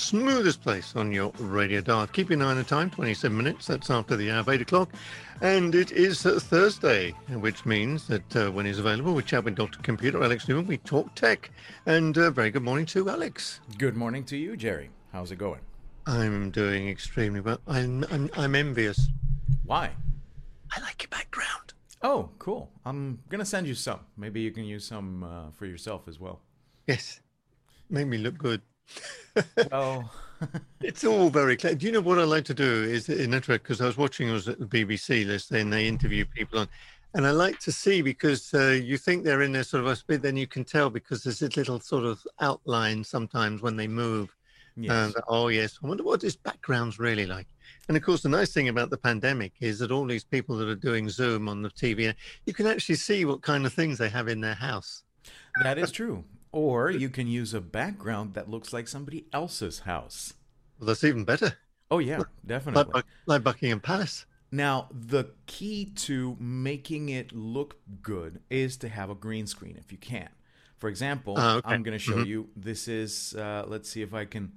smoothest place on your radio dial. Keep your eye on the time, 27 minutes. That's after the hour of 8 o'clock. And it is uh, Thursday, which means that uh, when he's available, we chat with Dr. Computer Alex Neuman. We talk tech. And uh, very good morning to Alex. Good morning to you, Gerry. How's it going? I'm doing extremely well. I'm, I'm, I'm envious. Why? I like your background. Oh, cool. I'm going to send you some. Maybe you can use some uh, for yourself as well. Yes. Make me look good. Well, it's all very clear. Do you know what I like to do is in interact because I was watching it was at the BBC list, and they interview people on, and I like to see because uh, you think they're in there sort of a speed, then you can tell because there's this little sort of outline sometimes when they move. Yes. And oh yes, I wonder what this background's really like. And of course, the nice thing about the pandemic is that all these people that are doing Zoom on the TV, you can actually see what kind of things they have in their house. That is true. Or you can use a background that looks like somebody else's house. Well, that's even better. Oh, yeah, definitely. Like, like Buckingham Palace. Now, the key to making it look good is to have a green screen if you can. For example, oh, okay. I'm going to show mm-hmm. you. This is, uh, let's see if I can.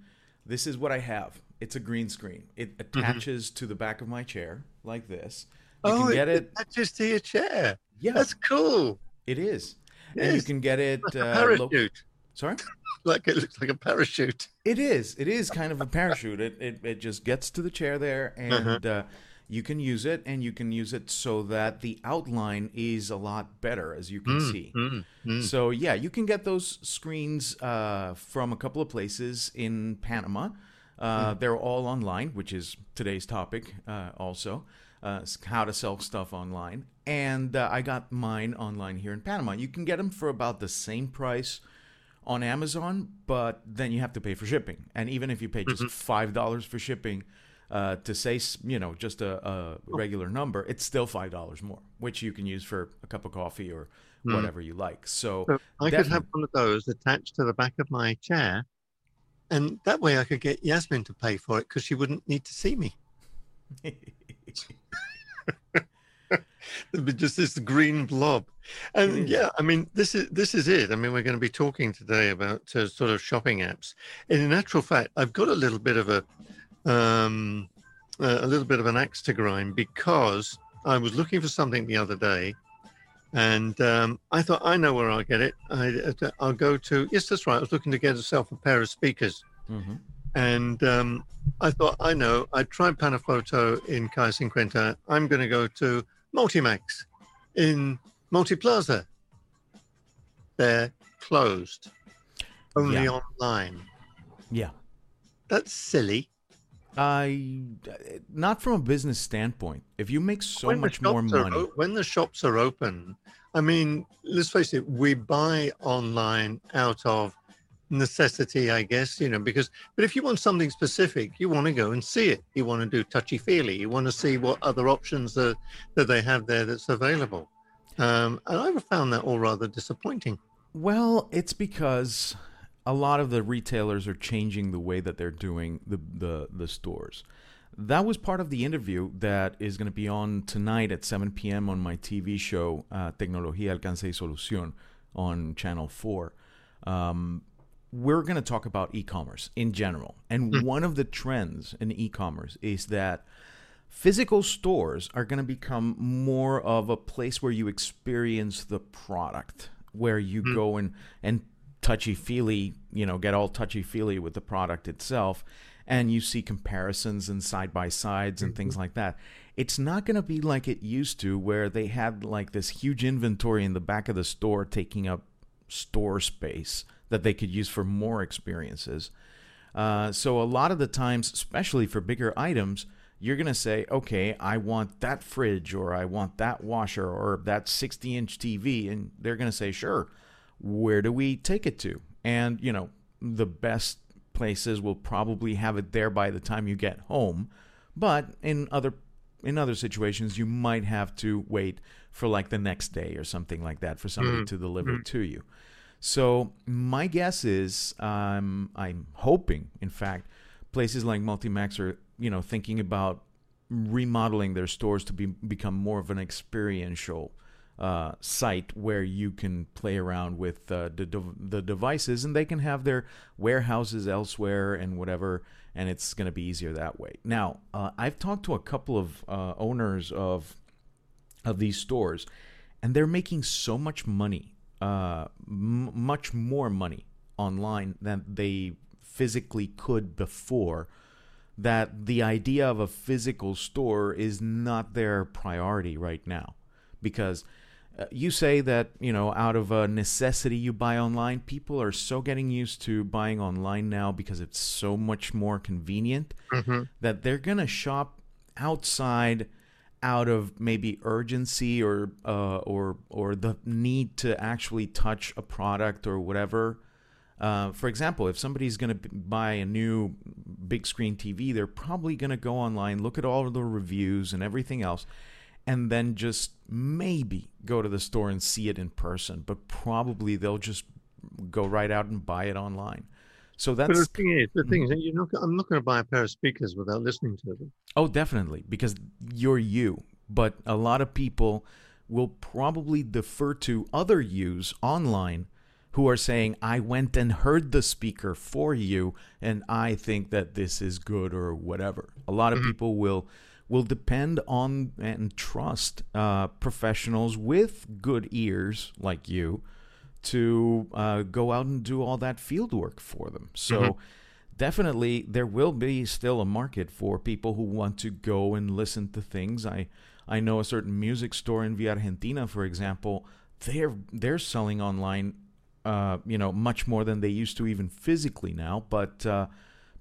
This is what I have. It's a green screen. It mm-hmm. attaches mm-hmm. to the back of my chair like this. You oh, can get it, it attaches to your chair. Yeah, that's cool. It is and you can get it. Like uh, parachute. Lo- Sorry. like it looks like a parachute. It is. It is kind of a parachute. it, it it just gets to the chair there, uh-huh. and uh-huh. uh, you can use it, and you can use it so that the outline is a lot better, as you can mm, see. Mm, mm. So yeah, you can get those screens uh, from a couple of places in Panama. Uh, mm. they're all online, which is today's topic uh, also uh, how to sell stuff online. And uh, I got mine online here in Panama. You can get them for about the same price on Amazon, but then you have to pay for shipping. And even if you pay just mm-hmm. $5 for shipping, uh, to say you know just a, a, regular number, it's still five dollars more, which you can use for a cup of coffee or mm. whatever you like. So, so I could have one of those attached to the back of my chair, and that way I could get Yasmin to pay for it because she wouldn't need to see me. just this green blob. And yeah. i mean this is this is it. I mean we're going to be talking today about uh, sort of shopping apps. And in actual fact i've got a little bit of a um uh, a little bit of an axe to grind because i was looking for something the other day and um, i thought i know where i'll get it. I, i'll go to yes that's right i was looking to get myself a pair of speakers. Mm-hmm. And um, I thought, I know, I tried Panafoto in Calle Cincuenta. I'm going to go to Multimax in Multiplaza. They're closed, only yeah. online. Yeah. That's silly. I not from a business standpoint. If you make so when much more money, are, when the shops are open, I mean, let's face it, we buy online out of necessity, I guess, you know, because, but if you want something specific, you want to go and see it. You want to do touchy feely. You want to see what other options that, that they have there that's available. Um, and I've found that all rather disappointing. Well, it's because a lot of the retailers are changing the way that they're doing the, the, the stores. That was part of the interview that is going to be on tonight at 7 p.m. on my TV show, uh, Tecnología, Alcance y Solución, on Channel 4. Um, we're going to talk about e-commerce in general. And mm. one of the trends in e-commerce is that physical stores are going to become more of a place where you experience the product, where you mm. go and and touchy feely, you know, get all touchy feely with the product itself, and you see comparisons and side by sides and mm-hmm. things like that. It's not going to be like it used to, where they had like this huge inventory in the back of the store taking up store space that they could use for more experiences. Uh, so a lot of the times, especially for bigger items, you're going to say, okay, I want that fridge or I want that washer or that 60 inch TV. And they're going to say, sure, where do we take it to? And, you know, the best places will probably have it there by the time you get home. But in other in other situations, you might have to wait for like the next day or something like that for somebody mm-hmm. to deliver mm-hmm. it to you. So my guess is, um, I'm hoping, in fact, places like Multimax are, you know, thinking about remodeling their stores to be become more of an experiential uh, site where you can play around with uh, the, the devices and they can have their warehouses elsewhere and whatever and it's going to be easier that way. Now uh, i've talked to a couple of uh, owners of of these stores and they're making so much money uh, m- much more money online than they physically could before that the idea of a physical store is not their priority right now because uh, you say that you know out of a necessity you buy online people are so getting used to buying online now because it's so much more convenient mm-hmm. that they're going to shop outside out of maybe urgency or uh, or or the need to actually touch a product or whatever uh, for example, if somebody's going to buy a new big screen TV, they're probably going to go online, look at all of the reviews and everything else, and then just maybe go to the store and see it in person. But probably they'll just go right out and buy it online. So that's but the thing is, the thing is, you're not, I'm not going to buy a pair of speakers without listening to them. Oh, definitely, because you're you. But a lot of people will probably defer to other yous online who are saying, I went and heard the speaker for you, and I think that this is good or whatever. A lot of mm-hmm. people will will depend on and trust uh, professionals with good ears like you to uh, go out and do all that field work for them. So mm-hmm. definitely there will be still a market for people who want to go and listen to things. I I know a certain music store in Via Argentina, for example, they're they're selling online uh, you know, much more than they used to even physically now. But uh,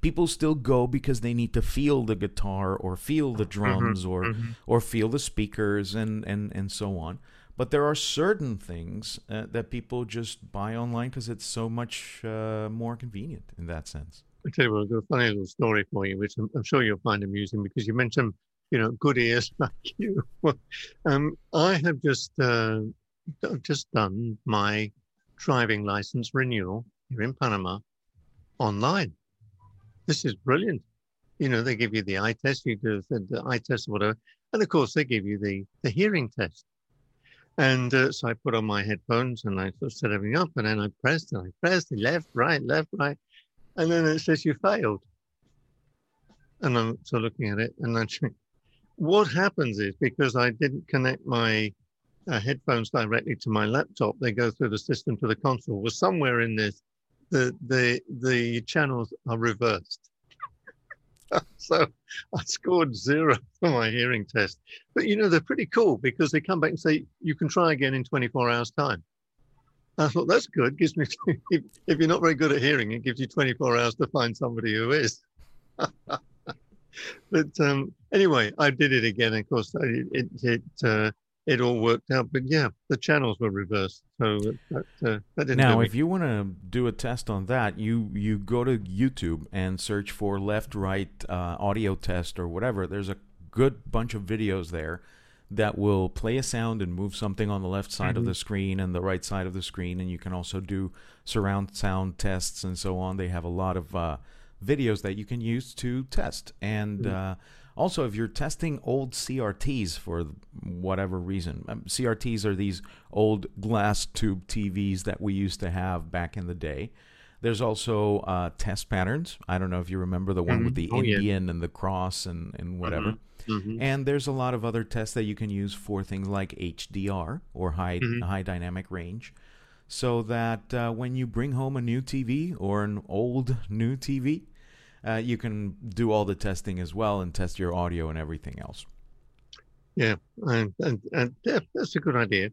people still go because they need to feel the guitar or feel the mm-hmm. drums mm-hmm, or mm-hmm. or feel the speakers and and and so on. But there are certain things uh, that people just buy online because it's so much uh, more convenient in that sense. I tell you what, I've got a funny little story for you, which I'm, I'm sure you'll find amusing because you mentioned, you know, good ears like you. um, I have just uh, just done my driving license renewal here in Panama online. This is brilliant. You know, they give you the eye test, you do the, the eye test or whatever. And of course, they give you the, the hearing test. And uh, so I put on my headphones and I sort of set everything up. And then I pressed and I pressed left, right, left, right. And then it says you failed. And I'm so looking at it and actually, what happens is because I didn't connect my uh, headphones directly to my laptop. They go through the system to the console. Well, somewhere in this, the the the channels are reversed. so I scored zero for my hearing test. But you know they're pretty cool because they come back and say you can try again in 24 hours time. I thought that's good. Gives me if, if you're not very good at hearing, it gives you 24 hours to find somebody who is. but um, anyway, I did it again. Of course, it it, uh, it all worked out. But yeah, the channels were reversed, so that, uh, that didn't. Now, if you want to do a test on that, you you go to YouTube and search for left right uh, audio test or whatever. There's a good bunch of videos there that will play a sound and move something on the left side mm-hmm. of the screen and the right side of the screen, and you can also do surround sound tests and so on. They have a lot of uh, videos that you can use to test and. Mm-hmm uh, also, if you're testing old CRTs for whatever reason, um, CRTs are these old glass tube TVs that we used to have back in the day. There's also uh, test patterns. I don't know if you remember the one mm-hmm. with the oh, Indian yeah. and the cross and, and whatever. Mm-hmm. Mm-hmm. And there's a lot of other tests that you can use for things like HDR or high mm-hmm. high dynamic range, so that uh, when you bring home a new TV or an old new TV, uh, you can do all the testing as well and test your audio and everything else. Yeah, and, and, and yeah, that's a good idea.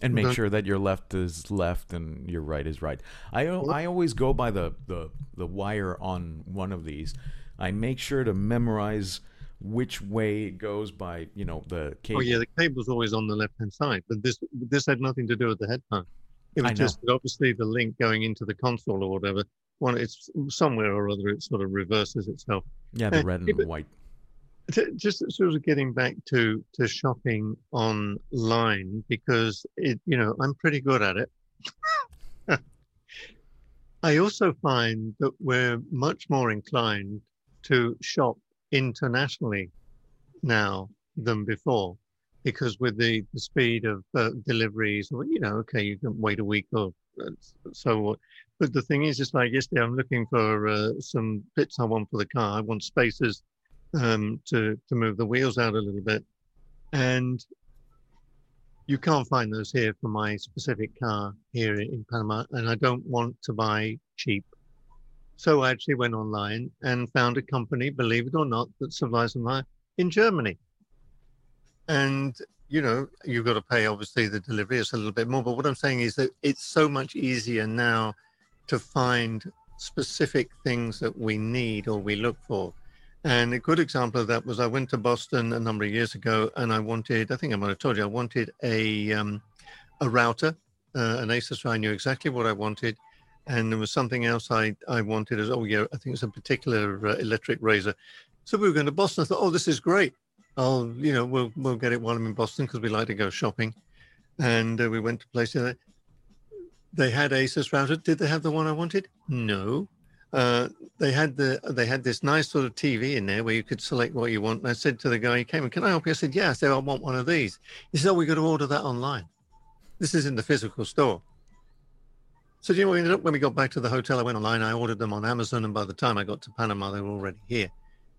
And make sure that your left is left and your right is right. I I always go by the, the, the wire on one of these. I make sure to memorize which way it goes by, you know, the cable. Oh yeah, the cable's always on the left hand side, but this this had nothing to do with the headphone. It was just obviously the link going into the console or whatever well, it's somewhere or other it sort of reverses itself. Yeah, the red and the white. Just sort of getting back to to shopping online because it, you know, I'm pretty good at it. I also find that we're much more inclined to shop internationally now than before because with the, the speed of uh, deliveries, you know, okay, you can wait a week or uh, so. But the thing is, it's like yesterday, I'm looking for uh, some bits I want for the car. I want spacers um, to to move the wheels out a little bit, and you can't find those here for my specific car here in Panama, and I don't want to buy cheap. So I actually went online and found a company, believe it or not, that supplies them in Germany. And you know, you've got to pay obviously the delivery. It's a little bit more, but what I'm saying is that it's so much easier now to find specific things that we need or we look for. And a good example of that was I went to Boston a number of years ago, and I wanted, I think I might have told you, I wanted a um, a router, uh, an Asus. I knew exactly what I wanted, and there was something else I I wanted as oh yeah, I think it's a particular uh, electric razor. So we were going to Boston. I thought, oh, this is great. I'll you know we'll we'll get it while I'm in Boston because we like to go shopping, and uh, we went to places. They had Asus router. Did they have the one I wanted? No uh, they had the they had this nice sort of TV in there where you could select what you want. And I said to the guy who came in, "Can I help you?" I said, "Yeah." I said, "I want one of these." He said, "Oh, we've got to order that online. This is in the physical store." So do you know, we ended up when we got back to the hotel. I went online. I ordered them on Amazon, and by the time I got to Panama, they were already here.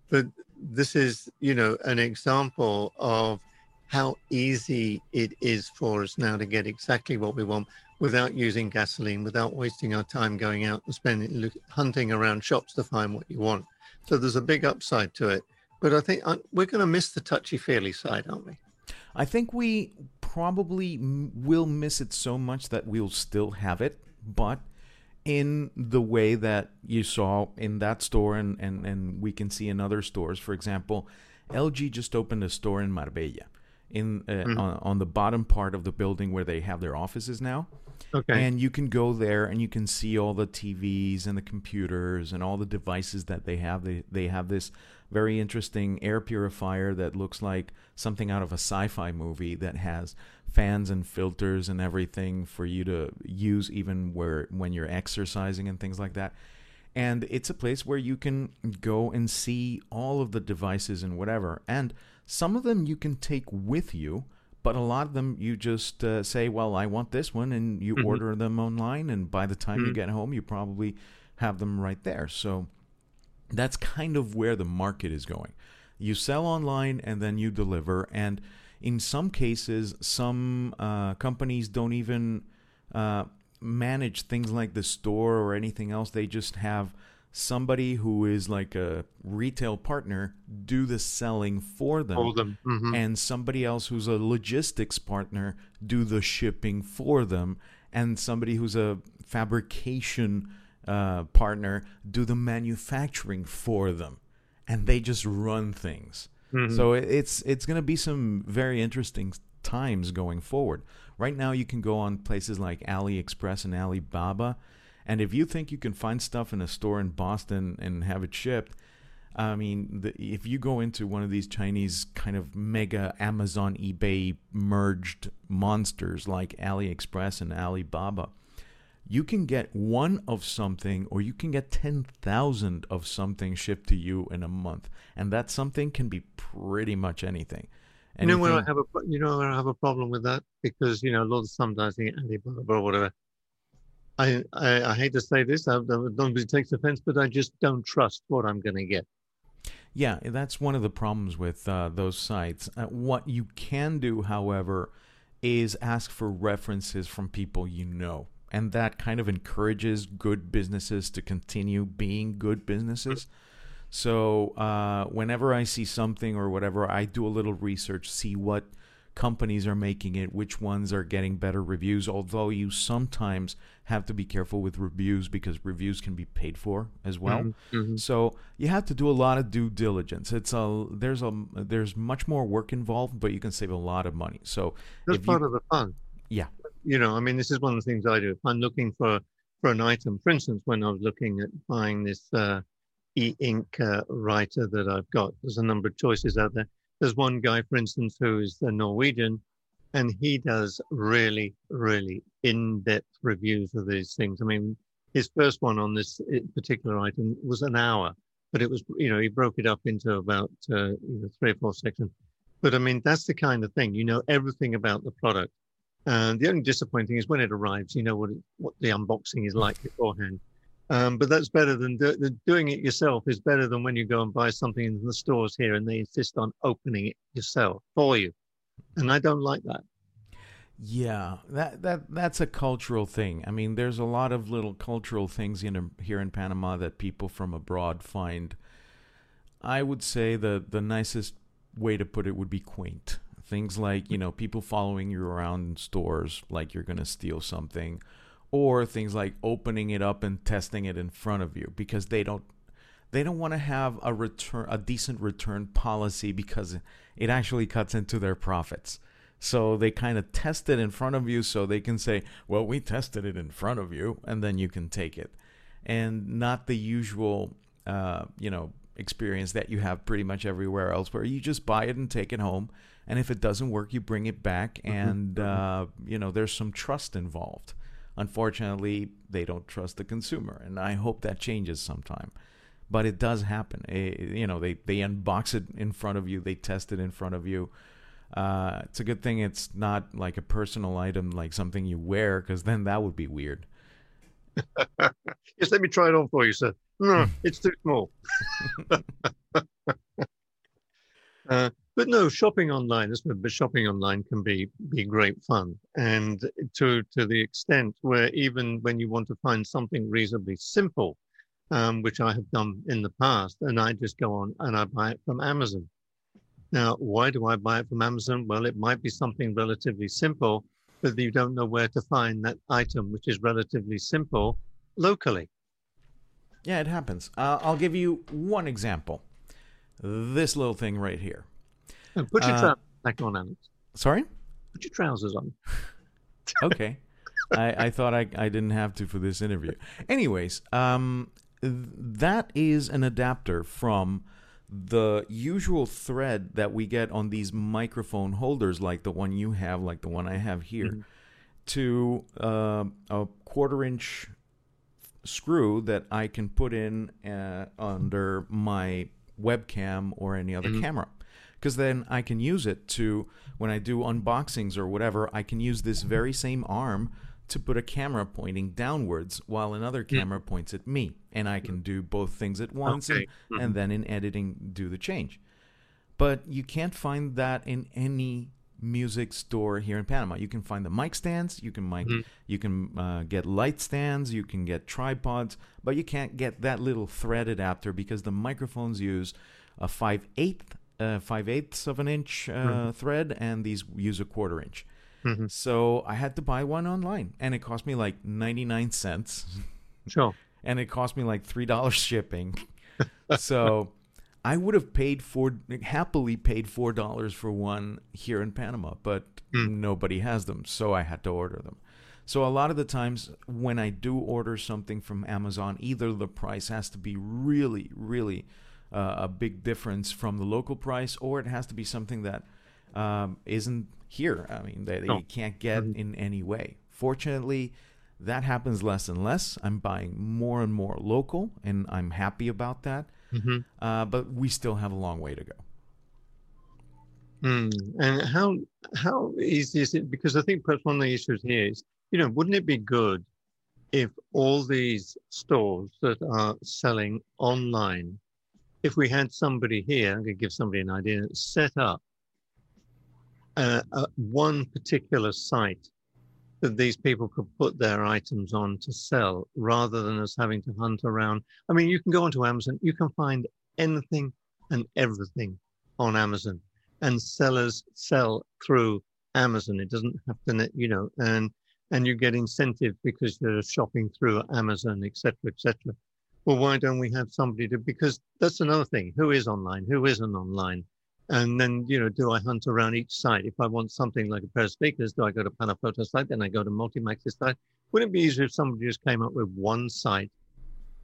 But this is, you know, an example of how easy it is for us now to get exactly what we want without using gasoline, without wasting our time going out and spending hunting around shops to find what you want. So there's a big upside to it. But I think uh, we're going to miss the touchy feely side, aren't we? I think we probably will miss it so much that we'll still have it, but in the way that you saw in that store and, and, and we can see in other stores. For example, LG just opened a store in Marbella in uh, mm-hmm. on, on, the bottom part of the building where they have their offices now. Okay. And you can go there and you can see all the TVs and the computers and all the devices that they have. They they have this very interesting air purifier that looks like something out of a sci-fi movie that has fans and filters and everything for you to use even where when you're exercising and things like that. And it's a place where you can go and see all of the devices and whatever. And some of them you can take with you but a lot of them you just uh, say, "Well, I want this one," and you mm-hmm. order them online, and by the time mm-hmm. you get home, you probably have them right there. So that's kind of where the market is going. You sell online and then you deliver, and in some cases, some uh, companies don't even uh, manage things like the store or anything else. They just have somebody who is like a retail partner do the selling for them, for them. Mm-hmm. and somebody else who's a logistics partner do the shipping for them and somebody who's a fabrication uh, partner do the manufacturing for them and they just run things mm-hmm. so it's it's going to be some very interesting times going forward right now you can go on places like aliexpress and alibaba and if you think you can find stuff in a store in Boston and have it shipped, I mean, the, if you go into one of these Chinese kind of mega Amazon, eBay merged monsters like AliExpress and Alibaba, you can get one of something or you can get 10,000 of something shipped to you in a month. And that something can be pretty much anything. anything. You know where I have a you know I have a problem with that because you know a lot of sometimes the Alibaba or whatever I, I, I hate to say this, I, nobody takes offense, but I just don't trust what I'm going to get. Yeah, that's one of the problems with uh, those sites. Uh, what you can do, however, is ask for references from people you know. And that kind of encourages good businesses to continue being good businesses. So, uh, whenever I see something or whatever, I do a little research, see what companies are making it, which ones are getting better reviews, although you sometimes have to be careful with reviews because reviews can be paid for as well. Mm-hmm. mm-hmm. So you have to do a lot of due diligence. It's a there's a there's much more work involved, but you can save a lot of money. So that's part you, of the fun. Yeah. You know, I mean, this is one of the things I do. If I'm looking for for an item, for instance, when I was looking at buying this uh, e-ink uh, writer that I've got, there's a number of choices out there there's one guy, for instance, who is a Norwegian, and he does really, really in-depth reviews of these things. I mean, his first one on this particular item was an hour, but it was, you know, he broke it up into about uh, three or four sections. But I mean, that's the kind of thing. You know everything about the product. And the only disappointing thing is when it arrives, you know what it, what the unboxing is like beforehand. Um, but that's better than do, doing it yourself. Is better than when you go and buy something in the stores here and they insist on opening it yourself for you. And I don't like that. Yeah, that that that's a cultural thing. I mean, there's a lot of little cultural things in here in Panama that people from abroad find. I would say the the nicest way to put it would be quaint. Things like you know people following you around in stores like you're gonna steal something, or things like opening it up and testing it in front of you because they don't they don't want to have a return a decent return policy because it actually cuts into their profits. So they kind of test it in front of you so they can say, well, we tested it in front of you, and then you can take it. And not the usual, uh, you know, experience that you have pretty much everywhere else where you just buy it and take it home. And if it doesn't work, you bring it back, mm-hmm. and, mm-hmm. uh, you know, there's some trust involved. Unfortunately, they don't trust the consumer, and I hope that changes sometime but it does happen. It, eh, you know, they they unbox it in front of you, they test it in front of you, uh, it's a good thing it's not like a personal item, like something you wear, because then that would be weird. yes, let me try it on for you, sir. No, it's too small. uh, but no, shopping online, but shopping online can be be great fun, and to to the extent where even when you want to find something reasonably simple, um, which I have done in the past, and I just go on and I buy it from Amazon. Now, why do I buy it from Amazon? Well, it might be something relatively simple, but you don't know where to find that item, which is relatively simple locally. Yeah, it happens. Uh, I'll give you one example. This little thing right here. And put your uh, trousers back on, Alex. Sorry? Put your trousers on. okay. I, I thought I, I didn't have to for this interview. Anyways, um, that is an adapter from the usual thread that we get on these microphone holders, like the one you have, like the one I have here, mm-hmm. to uh, a quarter inch screw that I can put in uh, under my webcam or any other mm-hmm. camera. Because then I can use it to, when I do unboxings or whatever, I can use this very same arm to put a camera pointing downwards while another camera points at me. And I can do both things at once okay. and, mm-hmm. and then in editing do the change. But you can't find that in any music store here in Panama. You can find the mic stands, you can mic, mm-hmm. you can uh, get light stands, you can get tripods, but you can't get that little thread adapter because the microphones use a five eighth uh, five eighths of an inch uh, mm-hmm. thread, and these use a quarter inch. Mm-hmm. So I had to buy one online, and it cost me like ninety nine cents. Sure. and it cost me like three dollars shipping. so I would have paid four happily paid four dollars for one here in Panama, but mm. nobody has them, so I had to order them. So a lot of the times when I do order something from Amazon, either the price has to be really, really uh, a big difference from the local price, or it has to be something that um, not here. I mean, they, no. can't get mm-hmm. in any way. Fortunately, that happens less and less. I'm buying more and more local, and I'm happy about that. Mm-hmm. Uh, but we still have a long way to go. Mm. And how how easy is it? Because I think perhaps one of the issues here is, you know, wouldn't it be good if all these stores that are selling online, if we had somebody here, I'm going to give somebody an idea, set up uh, uh, one particular site that these people could put their items on to sell rather than us having to hunt around. I mean, you can go onto Amazon, you can find anything and everything on Amazon, and sellers sell through Amazon. It doesn't have to, you know, and and you get incentive because you're shopping through Amazon, etc., etc. Well, why don't we have somebody to? Because that's another thing. Who is online? Who isn't online? And then, you know, do I hunt around each site? If I want something like a pair of speakers, do I go to Panafoto site? Then I go to Multimax's site. Wouldn't it be easier if somebody just came up with one site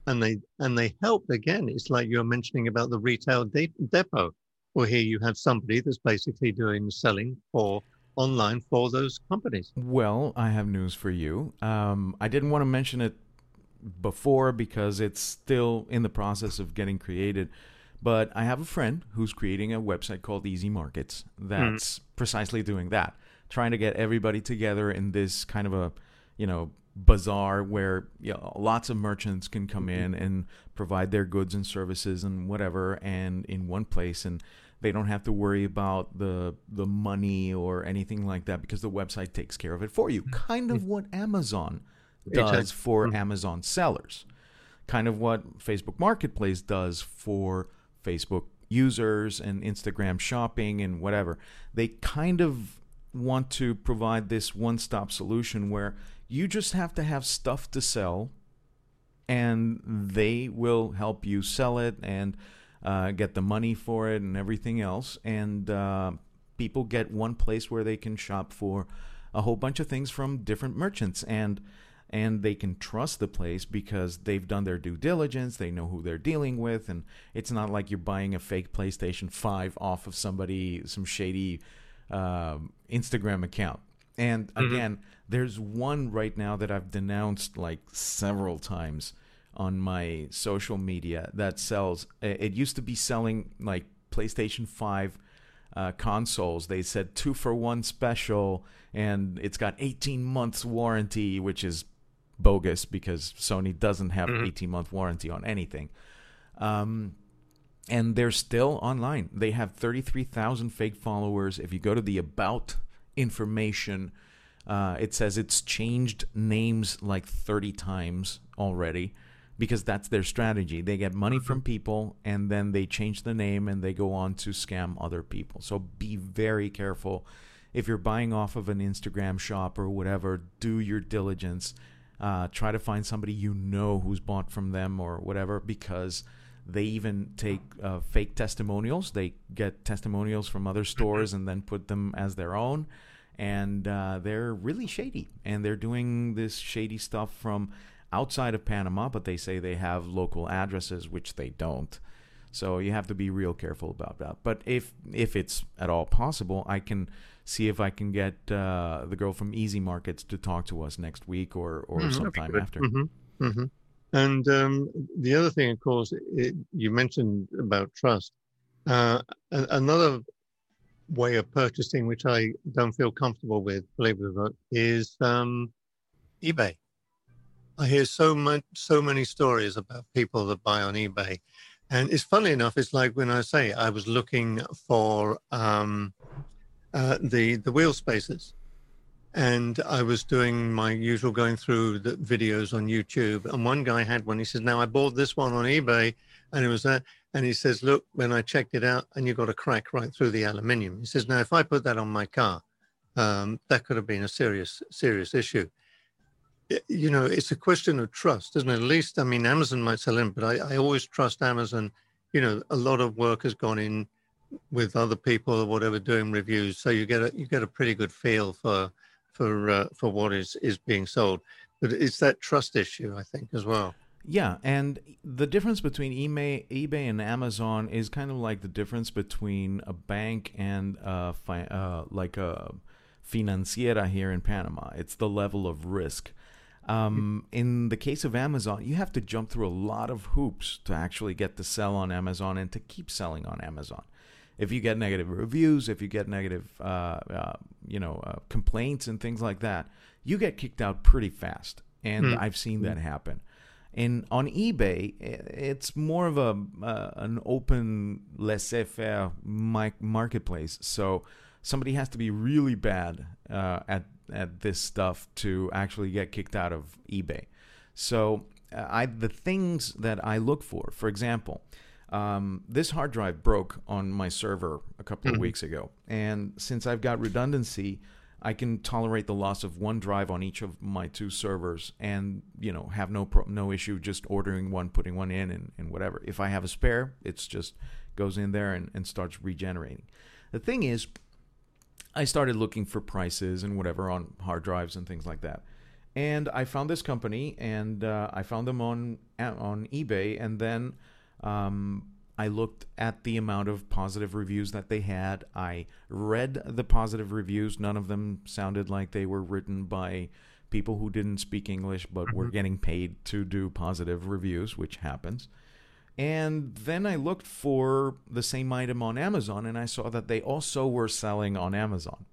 and they and they help again? It's like you're mentioning about the retail de- depot. Well, here you have somebody that's basically doing selling for online for those companies. Well, I have news for you. Um, I didn't want to mention it before because it's still in the process of getting created. But I have a friend who's creating a website called Easy Markets that's mm. precisely doing that, trying to get everybody together in this kind of a, you know, bazaar where you know, lots of merchants can come in and provide their goods and services and whatever and in one place and they don't have to worry about the the money or anything like that because the website takes care of it for you kind of what Amazon does for mm-hmm. Amazon sellers kind of what Facebook Marketplace does for Facebook users and Instagram shopping and whatever they kind of want to provide this one-stop solution where you just have to have stuff to sell, and they will help you sell it and uh, get the money for it and everything else. And uh, people get one place where they can shop for a whole bunch of things from different merchants and and they can trust the place because they've done their due diligence they know who they're dealing with and it's not like you're buying a fake playstation 5 off of somebody some shady uh, instagram account and mm-hmm. again mm-hmm there's one right now that I've denounced like several times on my social media that sells. It used to be selling like PlayStation 5 uh, consoles. They said two for one special, and it's got 18 months warranty, which is bogus because Sony doesn't have mm-hmm. 18 month warranty on anything. Um, and they're still online. They have 33,000 fake followers. If you go to the about information uh, it says it's changed names like 30 times already because that's their strategy. They get money from mm-hmm. people and then they change the name and they go on to scam other people. So be very careful. If you're buying off of an Instagram shop or whatever, do your diligence. Uh, try to find somebody you know who's bought from them or whatever because they even take uh, fake testimonials. They get testimonials from other mm-hmm. stores and then put them as their own and uh, they're really shady. And they're doing this shady stuff from outside of Panama, but they say they have local addresses, which they don't. So you have to be real careful about that. But if if it's at all possible, I can see if I can get uh, the girl from Easy Markets to talk to us next week or or mm, sometime after. Mm-hmm. Mm-hmm. And um, the other thing, of course, it, you mentioned about trust. Uh, another way of purchasing, which I don't feel comfortable with, believe it or not, is um, eBay. I hear so much, so many stories about people that buy on eBay, and it's funny enough. It's like when I say I was looking for um, uh, the the wheel spacers, and I was doing my usual going through the videos on YouTube, and one guy had one. He says, "Now I bought this one on eBay, and it was that." And he says, Look, when I checked it out, and you got a crack right through the aluminium. He says, Now, if I put that on my car, um, that could have been a serious, serious issue. You know, it's a question of trust, isn't it? At least, I mean, Amazon might sell in, but I, I always trust Amazon. You know, a lot of work has gone in with other people or whatever doing reviews, so you get a you get a pretty good feel for for uh, for what is is being sold. But it's that trust issue, I think, as well. Yeah, and the difference between eBay, eBay and Amazon is kind of like the difference between a bank and a fi- uh, like a financiera here in Panama. It's the level of risk. Um, in the case of Amazon, you have to jump through a lot of hoops to actually get to sell on Amazon and to keep selling on Amazon. If you get negative reviews, if you get negative, uh, uh, you know, uh, complaints and things like that, you get kicked out pretty fast. And mm. I've seen that happen. And on eBay, it's more of a uh, an open laissez-faire marketplace. So somebody has to be really bad uh, at at this stuff to actually get kicked out of eBay. So uh, I the things that I look for, for example, um, this hard drive broke on my server a couple of mm-hmm. weeks ago, and since I've got redundancy, I can tolerate the loss of one drive on each of my two servers and you know have no pro- no issue just ordering one, putting one in, and, and whatever. If I have a spare, it's just goes in there and, and starts regenerating. The thing is, I started looking for prices and whatever on hard drives and things like that. And I found this company, and uh, I found them on on eBay, and then um, I looked at the amount of positive reviews that they had. I read the positive reviews. None of them sounded like they were written by people who didn't speak English but mm-hmm. were getting paid to do positive reviews, which happens. And then I looked for the same item on Amazon and I saw that they also were selling on Amazon.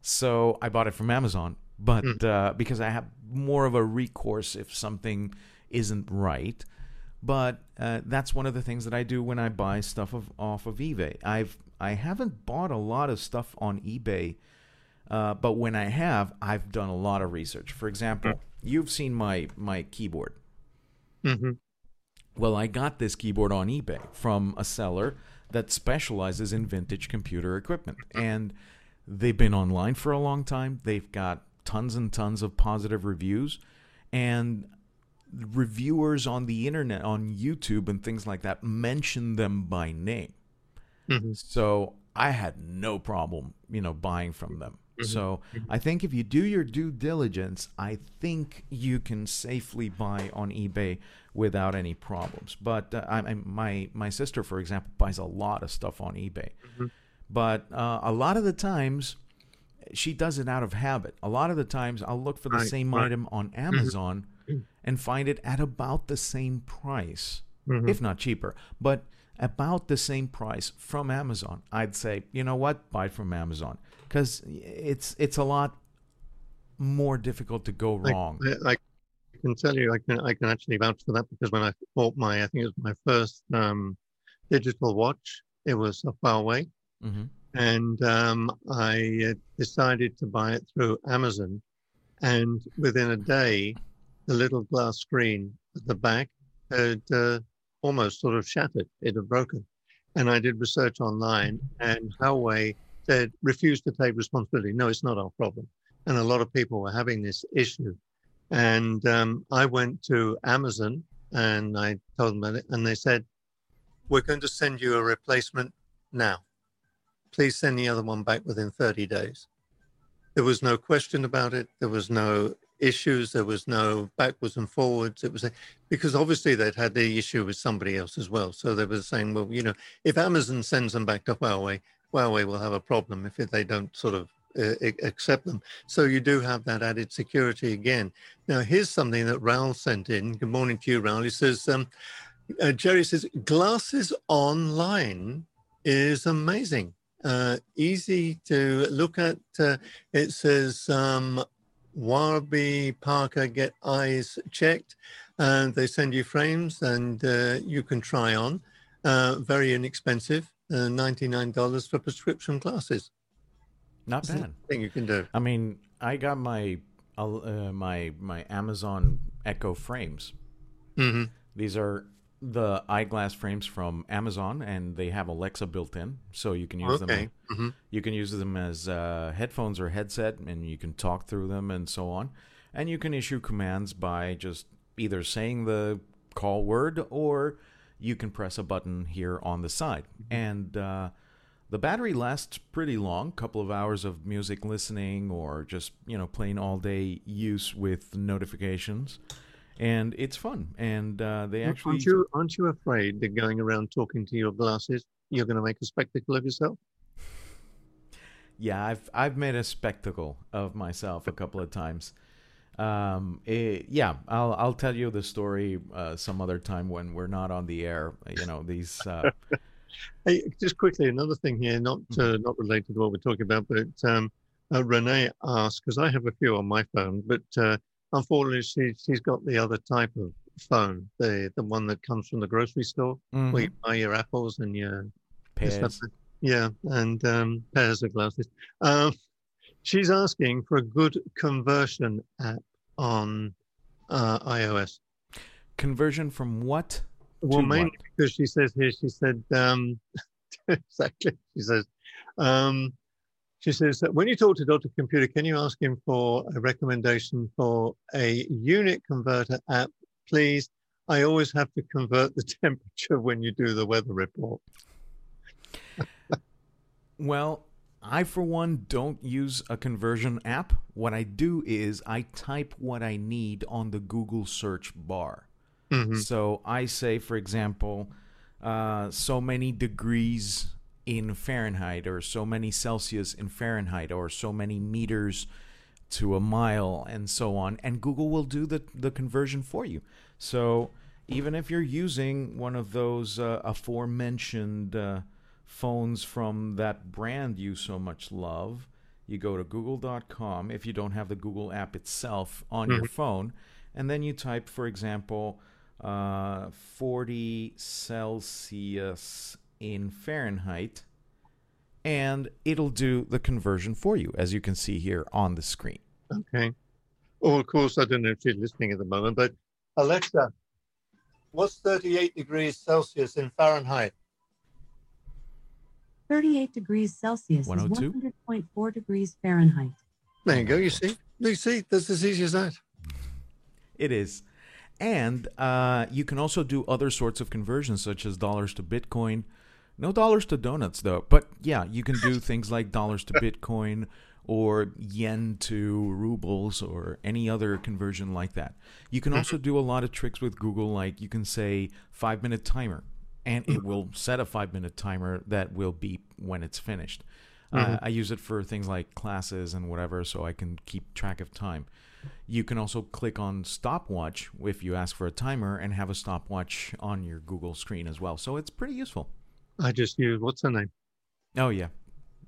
So I bought it from Amazon, but mm. uh, because I have more of a recourse if something isn't right. But uh, that's one of the things that I do when I buy stuff of, off of eBay. I've I haven't bought a lot of stuff on eBay, uh, but when I have, I've done a lot of research. For example, mm. you've seen my my keyboard. Mm-hmm. Well, I got this keyboard on eBay from a seller that specializes in vintage computer equipment, and they've been online for a long time. They've got tons and tons of positive reviews, and reviewers on the internet, on YouTube, and things like that mention them by name. Mm-hmm. So I had no problem, you know, buying from them. Mm-hmm. So mm-hmm. I think if you do your due diligence, I think you can safely buy on eBay without any problems. But uh, I, I, my my sister, for example, buys a lot of stuff on eBay. Mm-hmm. But uh, a lot of the times, she does it out of habit. A lot of the times, I'll look for the right, same right. item on mm-hmm. Amazon and find it at about the same price, mm-hmm. if not cheaper. But about the same price from Amazon. I'd say, you know what, buy from Amazon because it's it's a lot more difficult to go wrong. I, I, can tell you, I can I can actually vouch for that because when I bought my, I think it was my first um, digital watch, it was a Huawei, mm-hmm. and um, I decided to buy it through Amazon, and within a day, the little glass screen at the back had uh, almost sort of shattered. It had broken. And I did research online, and Huawei said, refused to take responsibility. No, it's not our problem. And a lot of people were having this issue. And um, I went to Amazon and I told them about it, and they said, We're going to send you a replacement now. Please send the other one back within 30 days. There was no question about it. There was no issues. There was no backwards and forwards. It was a, because obviously they'd had the issue with somebody else as well. So they were saying, well, you know, if Amazon sends them back to Huawei, Huawei will have a problem if they don't sort of uh, accept them. So you do have that added security again. Now, here's something that Raul sent in. Good morning to you, Raul. He says, um, uh, Gerry says, glasses online is amazing. Uh, easy to look at. Uh, it says um, Warby Parker get eyes checked, and they send you frames, and uh, you can try on. Uh, very inexpensive, uh, ninety nine dollars for prescription glasses. Not That's bad. Thing you can do. I mean, I got my uh, my my Amazon Echo frames. Mm-hmm. These are the eyeglass frames from Amazon, and they have Alexa built in, so you can use okay. them. Mm-hmm. You can use them as uh, headphones or headset, and you can talk through them and so on. And you can issue commands by just either saying the call word or you can press a button here on the side. Mm-hmm. And uh, the battery lasts pretty long, couple of hours of music listening or just you know plain all day use with notifications and it's fun. And uh, they actually aren't you aren't you afraid that going around talking to your glasses, you're going to make a spectacle of yourself? Yeah, I've I've made a spectacle of myself a couple of times. Um, it, eh, yeah, I'll I'll tell you the story uh, some other time when we're not on the air. You know these. Uh... hey, just quickly, another thing here, not uh, mm-hmm. not related to what we're talking about, but um, uh, Renee asked because I have a few on my phone, but uh, unfortunately, she, she's got the other type of phone, the the one that comes from the grocery store, mm-hmm. where you buy your apples and your pears. Yeah, and um, pairs of glasses. Um, she's asking for a good conversion app on uh, iOS. Conversion from what? Well, mainly what? because she says here, she said, um, exactly. She says, um, she says that when you talk to Dr. Computer, can you ask him for a recommendation for a unit converter app, please? I always have to convert the temperature when you do the weather report. well, I, for one, don't use a conversion app. What I do is I type what I need on the Google search bar. Mm-hmm. So I say, for example, uh, so many degrees in Fahrenheit or so many Celsius in Fahrenheit or so many meters to a mile and so on and Google will do the the conversion for you. So even if you're using one of those uh, aforementioned uh, phones from that brand you so much love, you go to google.com if you don't have the Google app itself on Mm-hmm. your phone, and then you type, for example, uh, 40 Celsius in Fahrenheit, and it'll do the conversion for you, as you can see here on the screen. Okay. Oh, of course, I don't know if she's listening at the moment, but Alexa, what's 38 degrees Celsius in Fahrenheit? 38 degrees Celsius is 102? 100.4 degrees Fahrenheit. There you go. You see, you see, that's as easy as that. It is. And uh, you can also do other sorts of conversions, such as dollars to Bitcoin. No dollars to donuts, though. But yeah, you can do things like dollars to Bitcoin or yen to rubles or any other conversion like that. You can also do a lot of tricks with Google, like you can say five minute timer, and it will set a five minute timer that will beep when it's finished. Uh, I use it for things like classes and whatever, so I can keep track of time. You can also click on stopwatch if you ask for a timer and have a stopwatch on your Google screen as well. So it's pretty useful. I just use what's her name? Oh, yeah.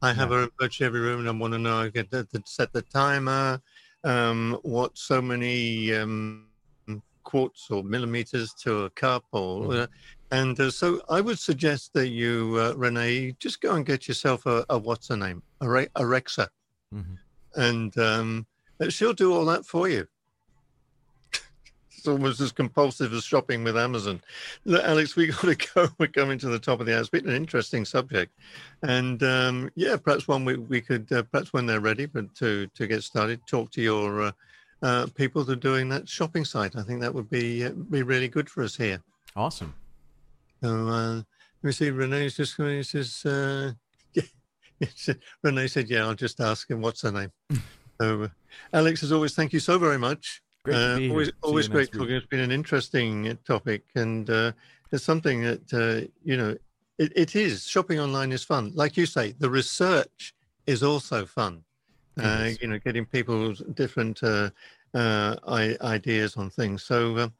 I have her in virtually every room, and I want to know. I get to, to set the timer. Um, what so many um, quarts or millimeters to a cup, or uh, and uh, so I would suggest that you, uh, Renee, just go and get yourself a, a what's her name, a Re- Alexa, hmm and um, she'll do all that for you. Almost as compulsive as shopping with Amazon. Look, Alex, we got to go. We're coming to the top of the hour. It's been an interesting subject, and um, yeah, perhaps one we, we could uh, perhaps when they're ready, but to to get started, talk to your uh, uh, people that are doing that shopping site. I think that would be uh, be really good for us here. Awesome. So uh, let me see. Renee's just going. She says, uh, yeah. Renee said, "Yeah, I'll just ask him what's her name." so, uh, Alex, as always, thank you so very much. Great Uh, always, always great talking. It's been an interesting uh, topic, and uh, it's something that uh, you know. It, it is shopping online is fun, like you say. The research is also fun. It Uh, you know, getting people's different uh, uh, I- ideas on things. So,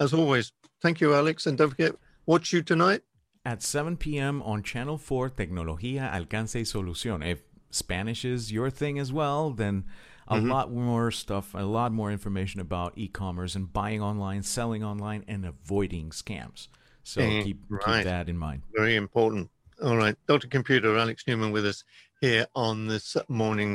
as always, thank you, Alex, and don't forget, watch you tonight. At 7 p.m. on Channel 4, Tecnología, Alcance y Solución. If Spanish is your thing as well, then a Mhm. lot more stuff, a lot more information about e commerce and buying online, selling online, and avoiding scams. So Eh, keep, right. keep that in mind. Very important. All right, Dr. Computer, Alex Neuman with us here on this morning